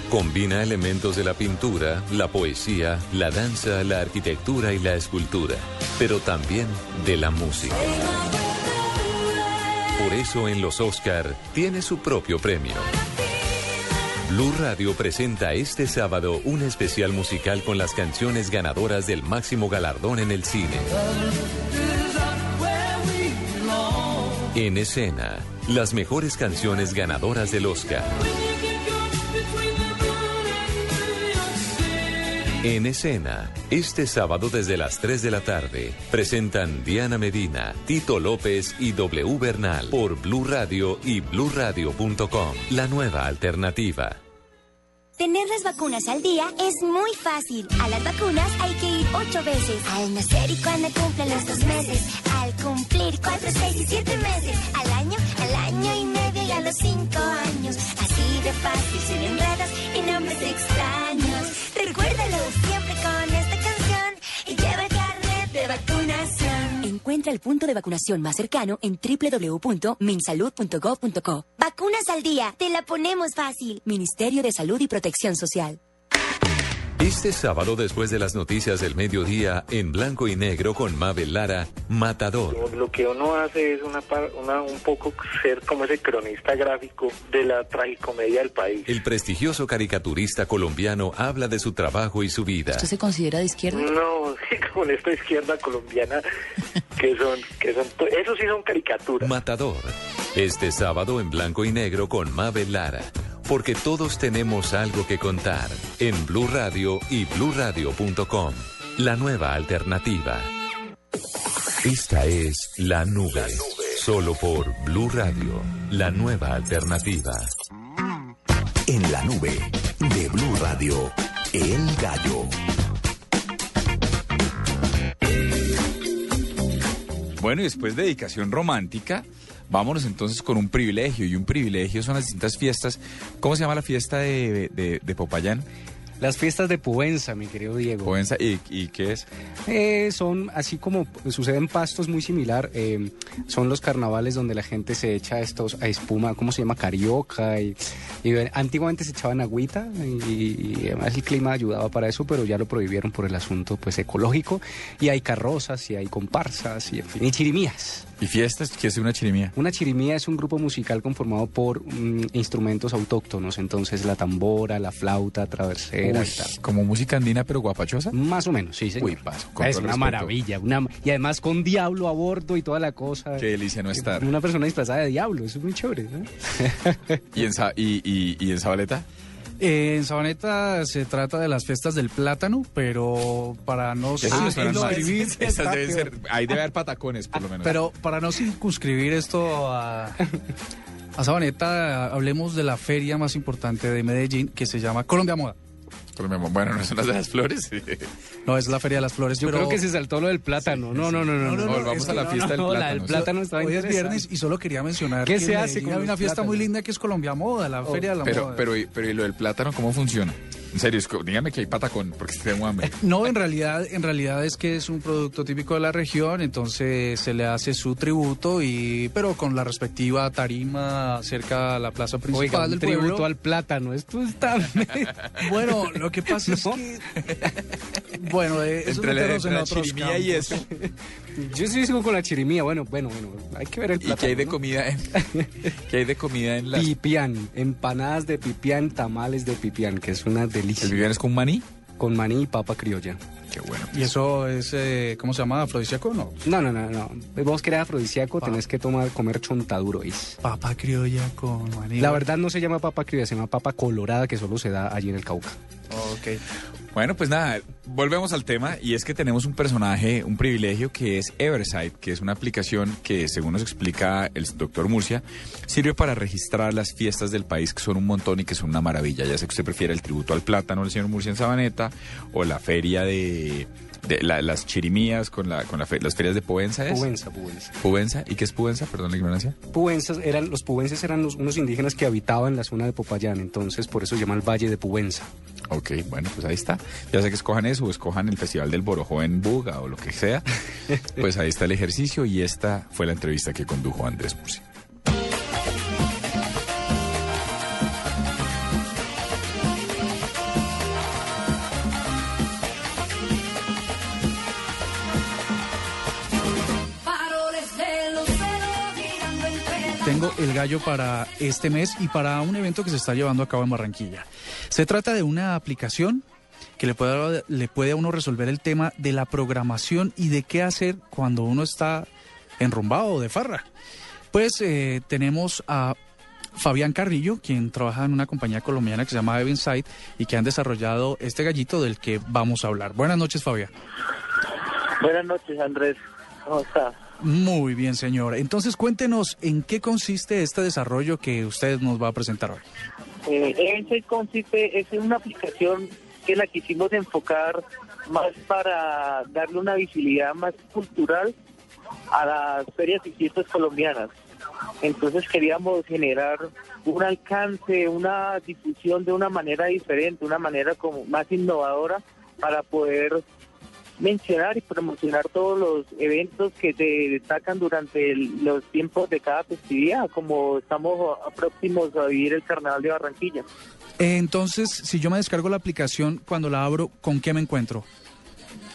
combina elementos de la pintura, la poesía, la danza, la arquitectura y la escultura, pero también de la música. Por eso en los Oscar tiene su propio premio. Blue Radio presenta este sábado un especial musical con las canciones ganadoras del máximo galardón en el cine. En escena, las mejores canciones ganadoras del Oscar. En escena, este sábado desde las 3 de la tarde, presentan Diana Medina, Tito López y W Bernal por Blue Radio y bluradio.com, la nueva alternativa. Tener las vacunas al día es muy fácil. A las vacunas hay que ir ocho veces. Al nacer y cuando cumplen los dos meses. Al cumplir cuatro, seis y siete meses. Al año, al año y medio y a los cinco años. Así de fácil, sin enredos y nombres extraños. Encuentra el punto de vacunación más cercano en www.minsalud.gov.co. Vacunas al día, te la ponemos fácil. Ministerio de Salud y Protección Social. Este sábado, después de las noticias del mediodía, en blanco y negro con Mabel Lara, Matador. Lo que uno hace es una, una- un poco ser como ese cronista gráfico de la tragicomedia del país. El prestigioso caricaturista colombiano habla de su trabajo y su vida. ¿Usted se considera de izquierda? No, <laughs> con esta izquierda colombiana <laughs> que son, que son, esos sí son caricaturas. Matador. Este sábado en blanco y negro con Mabel Lara. Porque todos tenemos algo que contar. En Blue Radio y bluradio.com. La nueva alternativa. Esta es La Nube. Solo por Blue Radio. La nueva alternativa. En la nube de Blue Radio, El Gallo. Bueno, y después de dedicación romántica, vámonos entonces con un privilegio. Y un privilegio son las distintas fiestas. ¿Cómo se llama la fiesta de, de- de Popayán? Las fiestas de Puenza, mi querido Diego. Poenza, ¿y, y qué es? Eh, son así como sucede en Pastos muy similar. eh, son los carnavales donde la gente se echa estos a espuma, ¿cómo se llama? Carioca. Y, y, antiguamente se echaban agüita y, y además el clima ayudaba para eso, pero ya lo prohibieron por el asunto pues ecológico. Y hay carrozas y hay comparsas y en fin, y chirimías. ¿Y fiestas? ¿Qué es una chirimía? Una chirimía es un grupo musical conformado por mm, instrumentos autóctonos, entonces la tambora, la flauta, traversera Uy, y tal. ¿Como música andina pero guapachosa? Más o menos, sí, señor. Uy, paso. con Es todo una respeto. maravilla. Una, y además con diablo a bordo y toda la cosa. Qué delicia no estar. Una persona disfrazada de diablo, eso es muy chévere. ¿no? ¿Y en, y, y- y en Zabaleta? Eh, en Sabaneta se trata de las fiestas del plátano, pero para no <laughs> circunscribir, Esas deben ser, ahí debe haber patacones, por lo menos. pero para no circunscribir esto a, a Sabaneta, hablemos de la feria más importante de Medellín que se llama Colombia Moda. Colombia, bueno, no son las de las flores. No, es la feria de las flores. Yo pero- creo que se saltó lo del plátano. no, no, no, no, no. Volvamos es a la no, fiesta del no, la plátano. del plátano estaba Hoy es viernes y solo quería mencionar ¿Qué que se hace con hay una fiesta muy linda que es Colombia Moda, la feria de la Pero, moda. pero, y- pero, ¿y lo del plátano cómo funciona? En serio, es dígame que hay patacón, porque tengo hambre. No, en realidad, en realidad es que es un producto típico de la región, entonces se le hace su tributo y, pero con la respectiva tarima cerca a la plaza principal Oiga, un del tributo pueblo. al plátano. Esto está... <laughs> Bueno, lo que pasa es que, bueno, eh, eso Entre la, meternos entre en la otros y eso. Yo sí sigo con la chirimía. Bueno, bueno, bueno. Hay que ver el ¿Y plátano. qué hay de ¿no? comida en, <laughs> qué hay de comida en las... Pipián. Empanadas de pipián, tamales de pipián, que es una delicia. ¿El pipián es con maní? con maní y papa criolla. Qué bueno. ¿Y eso es, eh, cómo se llama, afrodisíaco o no? No, no, no, no. Vos querés afrodisíaco, tenés que tomar, comer chontaduro, ¿is? Papa criolla con maní. La verdad no se llama papa criolla, se llama papa colorada que solo se da allí en el Cauca. Ok. Bueno, pues nada, volvemos al tema y es que tenemos un personaje, un privilegio que es Eversight, que es una aplicación que, según nos explica el doctor Murcia, sirve para registrar las fiestas del país, que son un montón y que son una maravilla. Ya sé que usted prefiere el tributo al plátano del señor Murcia en Sabaneta o la feria de, de la- las chirimías con, la, con la fe- las ferias de Pubenza. ¿es? Pubenza, Pubenza. Pubenza. ¿Y qué es Pubenza? Perdón la ignorancia. Pubenses eran, los pubenses eran los- unos indígenas que habitaban la zona de Popayán, entonces por eso se llama el Valle de Pubenza. Ok, bueno, pues ahí está. Ya sé que escojan eso o escojan el Festival del Borojó en Buga o lo que sea. <laughs> Pues ahí está el ejercicio y esta fue la entrevista que condujo Andrés Murcia. El gallo para este mes y para un evento que se está llevando a cabo en Barranquilla. Se trata de una aplicación que le puede, le puede a uno resolver el tema de la programación y de qué hacer cuando uno está enrumbado o de farra. Pues eh, tenemos a Fabián Carrillo, quien trabaja en una compañía colombiana que se llama Evensight y que han desarrollado este gallito del que vamos a hablar. Buenas noches, Fabián. Buenas noches, Andrés. ¿Cómo está? Muy bien, señor. Entonces cuéntenos en qué consiste este desarrollo que usted nos va a presentar hoy. Eh, ese consiste, es una aplicación que la quisimos enfocar más para darle una visibilidad más cultural a las ferias y fiestas colombianas. Entonces queríamos generar un alcance, una difusión de una manera diferente, una manera como más innovadora para poder mencionar y promocionar todos los eventos que se destacan durante el- los tiempos de cada festividad, como estamos a- próximos a vivir el Carnaval de Barranquilla. Entonces, si yo me descargo la aplicación, cuando la abro, ¿con qué me encuentro?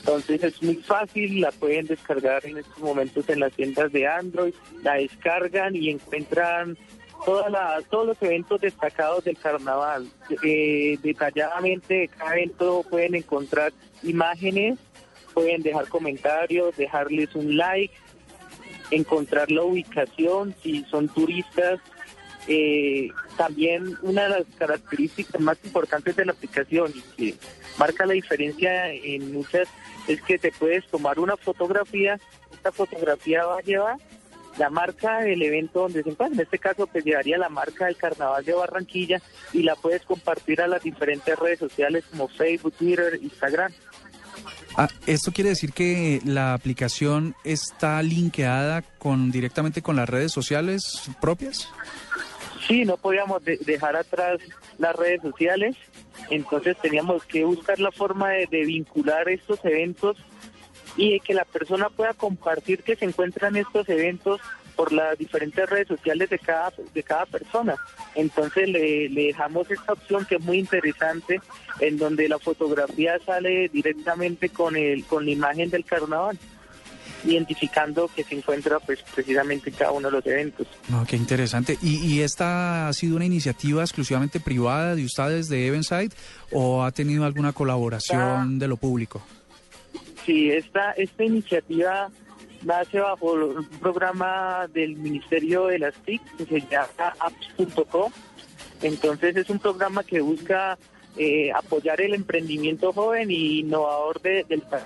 Entonces es muy fácil, la pueden descargar en estos momentos en las tiendas de Android, la descargan y encuentran toda la, todos los eventos destacados del carnaval. Eh, detalladamente de cada evento pueden encontrar imágenes, pueden dejar comentarios, dejarles un like, encontrar la ubicación, si son turistas. Eh, también una de las características más importantes de la aplicación y que marca la diferencia en muchas es que te puedes tomar una fotografía, esta fotografía va a llevar la marca del evento donde se encuentra, en este caso pues llevaría la marca del Carnaval de Barranquilla y la puedes compartir a las diferentes redes sociales como Facebook, Twitter, Instagram. Ah, ¿Esto quiere decir que la aplicación está linkeada con, directamente con las redes sociales propias? Sí, no podíamos de- dejar atrás las redes sociales, entonces teníamos que buscar la forma de vincular estos eventos y de que la persona pueda compartir que se encuentran estos eventos por las diferentes redes sociales de cada de cada persona. Entonces le, le dejamos esta opción que es muy interesante, en donde la fotografía sale directamente con el con la imagen del carnaval, identificando que se encuentra pues precisamente cada uno de los eventos. No, qué interesante. ¿Y, y esta ha sido una iniciativa exclusivamente privada de ustedes de Evensight o ha tenido alguna colaboración de lo público? Sí, esta, esta iniciativa nace bajo un programa del Ministerio de las TIC que se llama apps.co. Entonces es un programa que busca eh, apoyar el emprendimiento joven y innovador de- del país.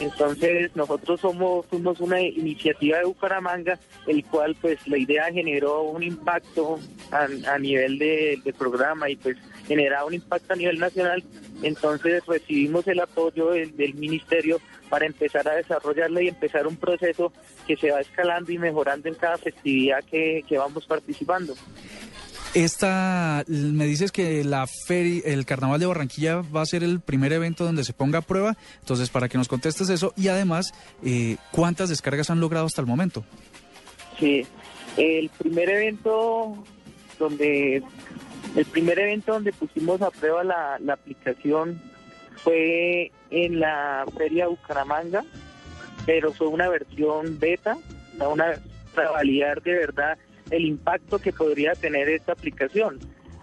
Entonces nosotros somos fuimos una iniciativa de Bucaramanga, el cual pues la idea generó un impacto a, a nivel de- del programa y pues generaba un impacto a nivel nacional. Entonces recibimos el apoyo del, del ministerio para empezar a desarrollarla y empezar un proceso que se va escalando y mejorando en cada festividad que, que vamos participando. Esta, me dices que la feria, el Carnaval de Barranquilla va a ser el primer evento donde se ponga a prueba. Entonces, para que nos contestes eso y además, eh, ¿cuántas descargas han logrado hasta el momento? Sí, el primer evento donde el primer evento donde pusimos a prueba la, aplicación fue en la feria Bucaramanga, pero fue una versión beta, para validar de verdad el impacto que podría tener esta aplicación.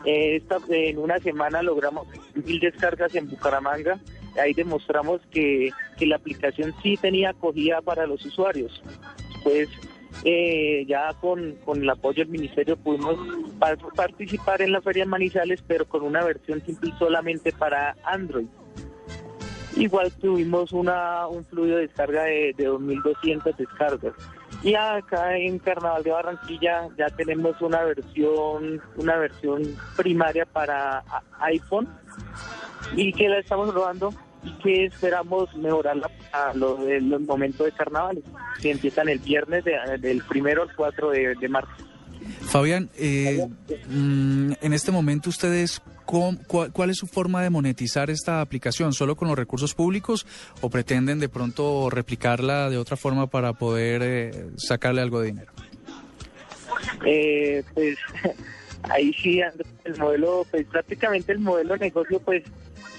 En una semana logramos mil descargas en Bucaramanga. Ahí demostramos que, que la aplicación sí tenía acogida para los usuarios. Pues eh, ya con, con el apoyo del ministerio pudimos pa- participar en la feria en Manizales, pero con una versión simple solamente para Android. Igual tuvimos una, un fluido de descarga de, de 2.200 descargas. Y acá en Carnaval de Barranquilla ya tenemos una versión, una versión primaria para iPhone y que la estamos probando y que esperamos mejorarla a lo de los momentos de carnavales que empiezan el viernes de- del primero al 4 de, de marzo. Fabián, eh, mm, en este momento ustedes, cuál es su forma de monetizar esta aplicación? ¿Solo con los recursos públicos o pretenden de pronto replicarla de otra forma para poder eh, sacarle algo de dinero? Eh, pues <laughs> ahí sí el modelo, pues prácticamente el modelo de negocio, pues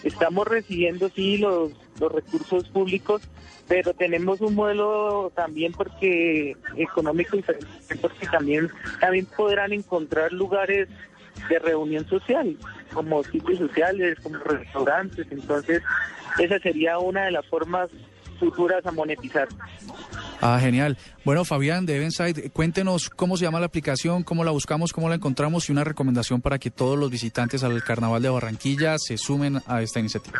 estamos recibiendo sí los, los recursos públicos, pero tenemos un modelo también porque económico diferente, porque también también podrán encontrar lugares de reunión social, como sitios sociales, como restaurantes, entonces esa sería una de las formas futuras a monetizar. Ah, genial. Bueno, Fabián de Evenside, cuéntenos cómo se llama la aplicación, cómo la buscamos, cómo la encontramos y una recomendación para que todos los visitantes al Carnaval de Barranquilla se sumen a esta iniciativa.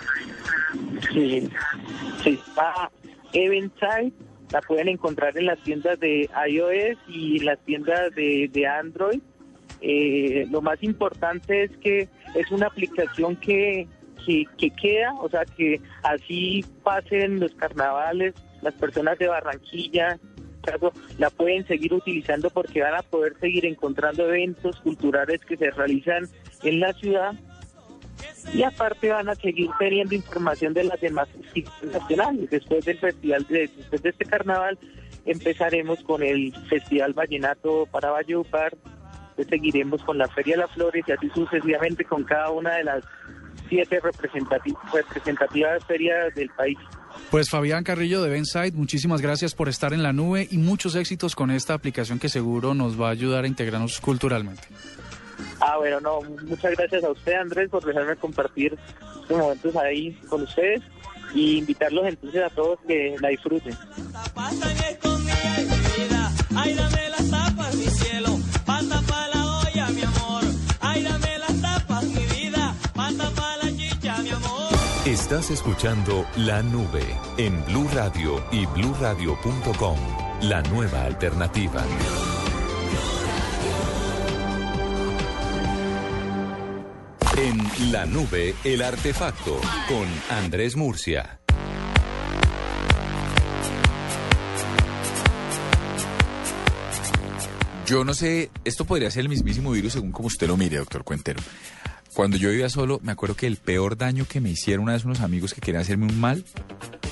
Sí, sí. Eventside la pueden encontrar en las tiendas de iOS y las tiendas de, Android. Eh, lo más importante es que es una aplicación que, que queda, o sea, que así pasen los carnavales, las personas de Barranquilla, la pueden seguir utilizando porque van a poder seguir encontrando eventos culturales que se realizan en la ciudad y aparte van a seguir teniendo información de las demás nacionales. Después del festival, de, después de este carnaval, empezaremos con el Festival Vallenato para Valledupar, después seguiremos con la Feria de las Flores y así sucesivamente con cada una de las siete representati- representativas ferias del país. Pues Fabián Carrillo de Evenside, muchísimas gracias por estar en la nube y muchos éxitos con esta aplicación que seguro nos va a ayudar a integrarnos culturalmente. Ah, bueno, no, muchas gracias a usted, Andrés, por dejarme compartir estos momentos ahí con ustedes y invitarlos entonces a todos que la disfruten. Estás escuchando La Nube en Blue Radio y bluradio.com. La nueva alternativa. En La Nube, el artefacto con Andrés Murcia. Yo no sé, esto podría ser el mismísimo virus según como usted lo mire, doctor Cuentero. Cuando yo vivía solo, me acuerdo que el peor daño que me hicieron una vez unos amigos que querían hacerme un mal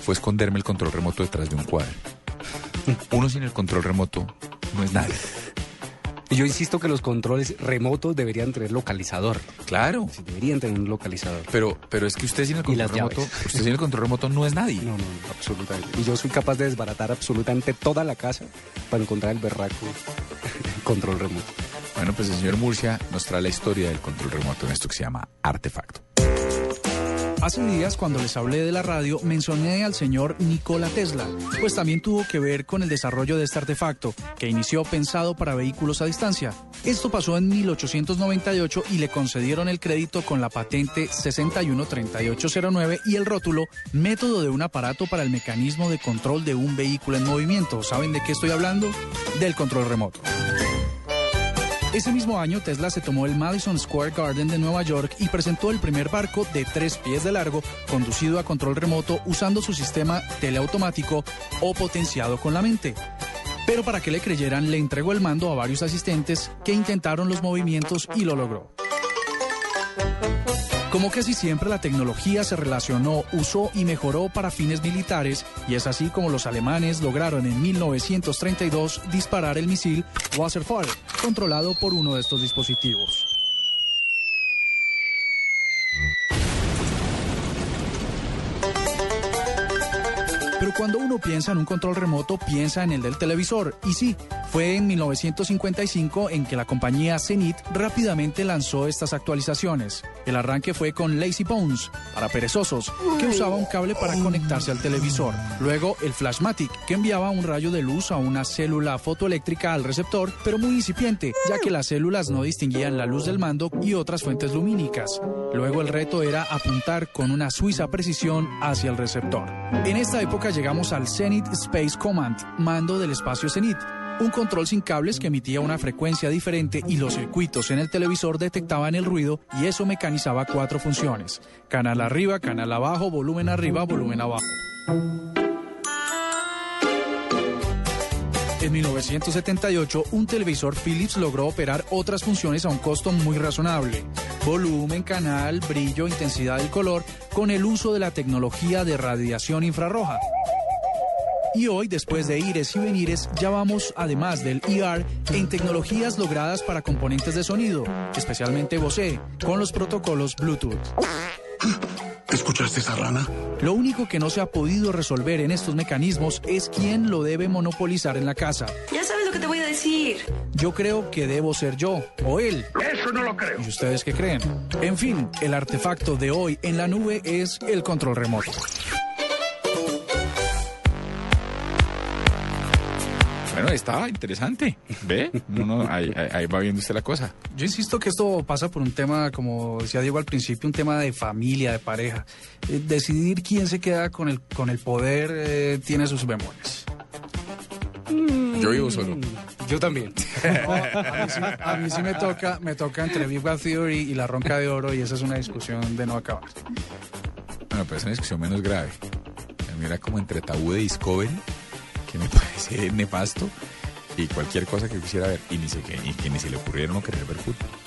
fue esconderme el control remoto detrás de un cuadro. <laughs> Uno sin el control remoto no es nada. Y yo insisto que los controles remotos deberían tener localizador. Claro. Sí, deberían tener un localizador. Pero, pero es que usted sin el control remoto, llaves. usted sin el control remoto no es nadie. No, no, absolutamente. Y yo soy capaz de desbaratar absolutamente toda la casa para encontrar el berraco <laughs> control remoto. Bueno, pues el señor Murcia nos trae la historia del control remoto en esto que se llama Artefacto. Hace días, cuando les hablé de la radio, mencioné al señor Nikola Tesla, pues también tuvo que ver con el desarrollo de este artefacto, que inició pensado para vehículos a distancia. Esto pasó en 1898 y le concedieron el crédito con la patente 613809 y el rótulo Método de un aparato para el mecanismo de control de un vehículo en movimiento. ¿Saben de qué estoy hablando? Del control remoto. Ese mismo año, Tesla se tomó el Madison Square Garden de Nueva York y presentó el primer barco de tres pies de largo, conducido a control remoto usando su sistema teleautomático o potenciado con la mente. Pero para que le creyeran, le entregó el mando a varios asistentes que intentaron los movimientos y lo logró. Como casi siempre la tecnología se relacionó, usó y mejoró para fines militares y es así como los alemanes lograron en 1932 disparar el misil Wasserfall, controlado por uno de estos dispositivos. Pero cuando uno piensa en un control remoto, piensa en el del televisor. Y sí, fue en 1955 en que la compañía Zenith rápidamente lanzó estas actualizaciones. El arranque fue con Lazy Bones, para perezosos, que usaba un cable para conectarse al televisor. Luego el Flashmatic, que enviaba un rayo de luz a una célula fotoeléctrica al receptor, pero muy incipiente, ya que las células no distinguían la luz del mando y otras fuentes lumínicas. Luego el reto era apuntar con una suiza precisión hacia el receptor. En esta época llegamos al Zenith Space Command, mando del espacio Zenith. Un control sin cables que emitía una frecuencia diferente y los circuitos en el televisor detectaban el ruido y eso mecanizaba cuatro funciones. Canal arriba, canal abajo, volumen arriba, volumen abajo. En 1978, un televisor Philips logró operar otras funciones a un costo muy razonable. Volumen, canal, brillo, intensidad y color con el uso de la tecnología de radiación infrarroja. Y hoy, después de ires y venires, ya vamos, además del ER, en tecnologías logradas para componentes de sonido, especialmente Bose, con los protocolos Bluetooth. ¿Escuchaste esa rana? Lo único que no se ha podido resolver en estos mecanismos es quién lo debe monopolizar en la casa. Ya sabes lo que te voy a decir. Yo creo que debo ser yo o él. Eso no lo creo. ¿Y ustedes qué creen? En fin, el artefacto de hoy en la nube es el control remoto. Bueno, está interesante. ¿Ve? No, no, ahí, ahí- va viendo usted la cosa. Yo insisto que esto pasa por un tema, como decía Diego al principio, un tema de familia, de pareja. Eh, decidir quién se queda con el, con el poder eh, tiene sus bemoles. Yo vivo solo. Yo también. <laughs> No, a, mí sí, a mí sí me toca, me toca entre Big Bang Theory y la ronca de oro y esa es una discusión de no acabar. Bueno, pero es una discusión menos grave. A mí era como entre tabú de Discovery, que me <laughs> parece nefasto, y cualquier cosa que quisiera ver, y ni, se, que, ni se le ocurriera no querer ver fútbol.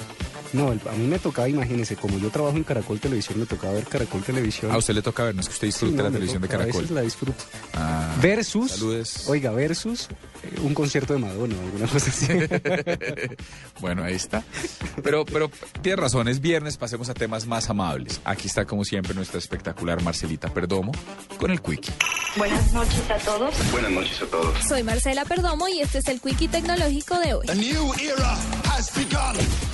No, el- a mí me tocaba, imagínese, como yo trabajo en Caracol Televisión, me tocaba ver Caracol Televisión. A usted le toca ver, no es que usted disfrute Sí, no, la televisión de toca, a Caracol. veces la disfruto. Ah, Versus, saludes. oiga, versus eh, un concierto de Madonna, alguna cosa así. <laughs> bueno, ahí está. Pero, pero tiene razón, es viernes, pasemos a temas más amables. Aquí está, como siempre, nuestra espectacular Marcelita Perdomo con el Quickie. Buenas noches a todos. Buenas noches a todos. Soy Marcela Perdomo y este es el Quickie Tecnológico de hoy.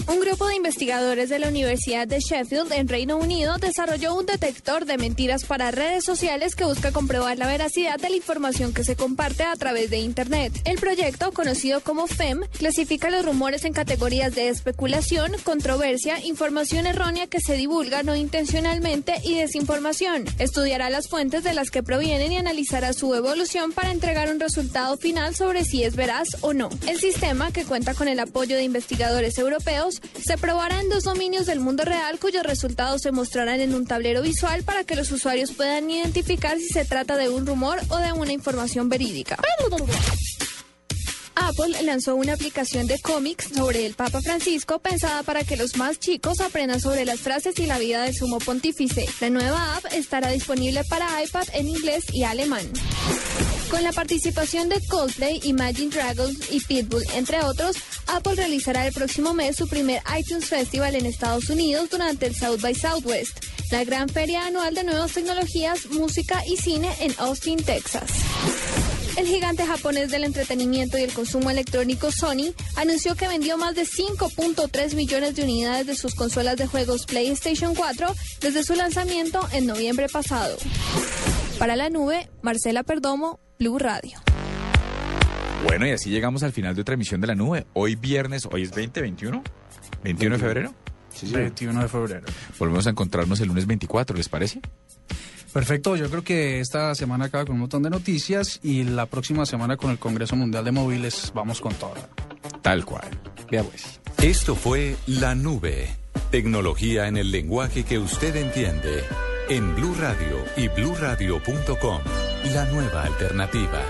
Un grupo de investigadores de la Universidad de Sheffield en Reino Unido desarrolló un detector de mentiras para redes sociales que busca comprobar la veracidad de la información que se comparte a través de Internet. El proyecto, conocido como FEM, clasifica los rumores en categorías de especulación, controversia, información errónea que se divulga no intencionalmente y desinformación. Estudiará las fuentes de las que provienen y analizará su evolución para entregar un resultado final sobre si es veraz o no. El sistema, que cuenta con el apoyo de investigadores europeos, se probará en dos dominios del mundo real cuyos resultados se mostrarán en un tablero visual para que los usuarios puedan identificar si se trata de un rumor o de una información verídica. Apple lanzó una aplicación de cómics sobre el Papa Francisco pensada para que los más chicos aprendan sobre las frases y la vida del sumo pontífice. La nueva app estará disponible para iPad en inglés y alemán. Con la participación de Coldplay, Imagine Dragons y Pitbull, entre otros, Apple realizará el próximo mes su primer iTunes Festival en Estados Unidos durante el South by Southwest, la gran feria anual de nuevas tecnologías, música y cine en Austin, Texas. El gigante japonés del entretenimiento y el consumo electrónico Sony anunció que vendió más de 5.3 millones de unidades de sus consolas de juegos PlayStation 4 desde su lanzamiento en noviembre pasado. Para la nube, Marcela Perdomo, Blue Radio. Bueno, y así llegamos al final de otra emisión de la nube. Hoy viernes, hoy es 20, 21, 21 de febrero. 21 de febrero. Volvemos a encontrarnos el lunes 24, ¿les parece? Perfecto, yo creo que esta semana acaba con un montón de noticias y la próxima semana con el Congreso Mundial de Móviles vamos con todo. Tal cual. Vea pues. Esto fue La Nube. Tecnología en el lenguaje que usted entiende. En Blue Radio y bluradio.com. La nueva alternativa.